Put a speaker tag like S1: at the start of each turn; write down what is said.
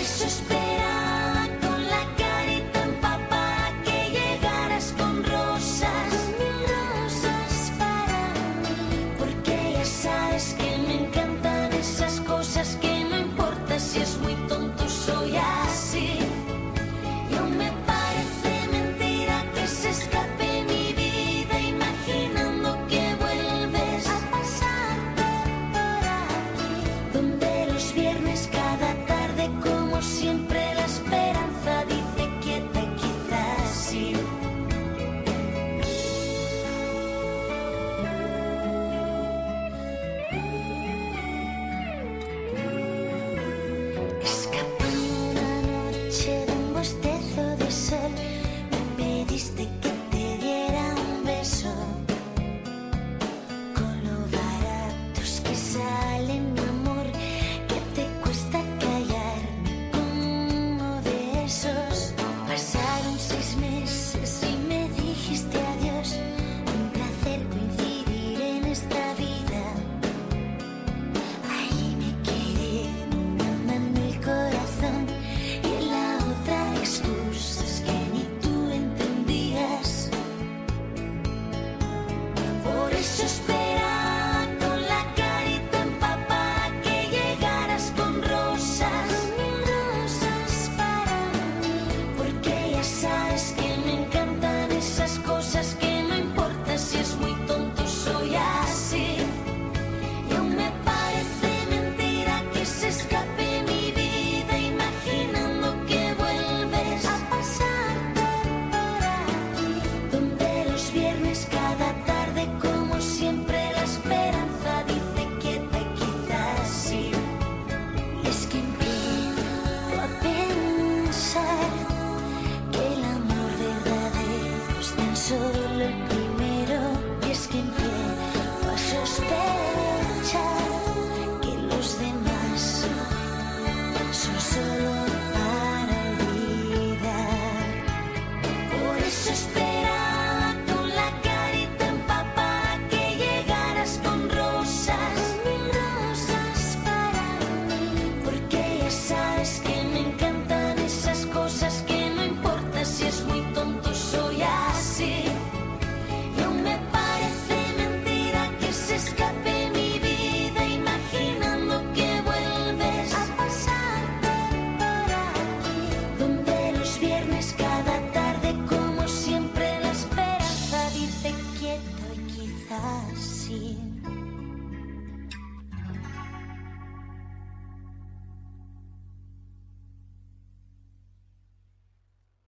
S1: It's just. precious solo el primero y es que empiezo a sospechar que los demás son solo para olvidar. Por eso espero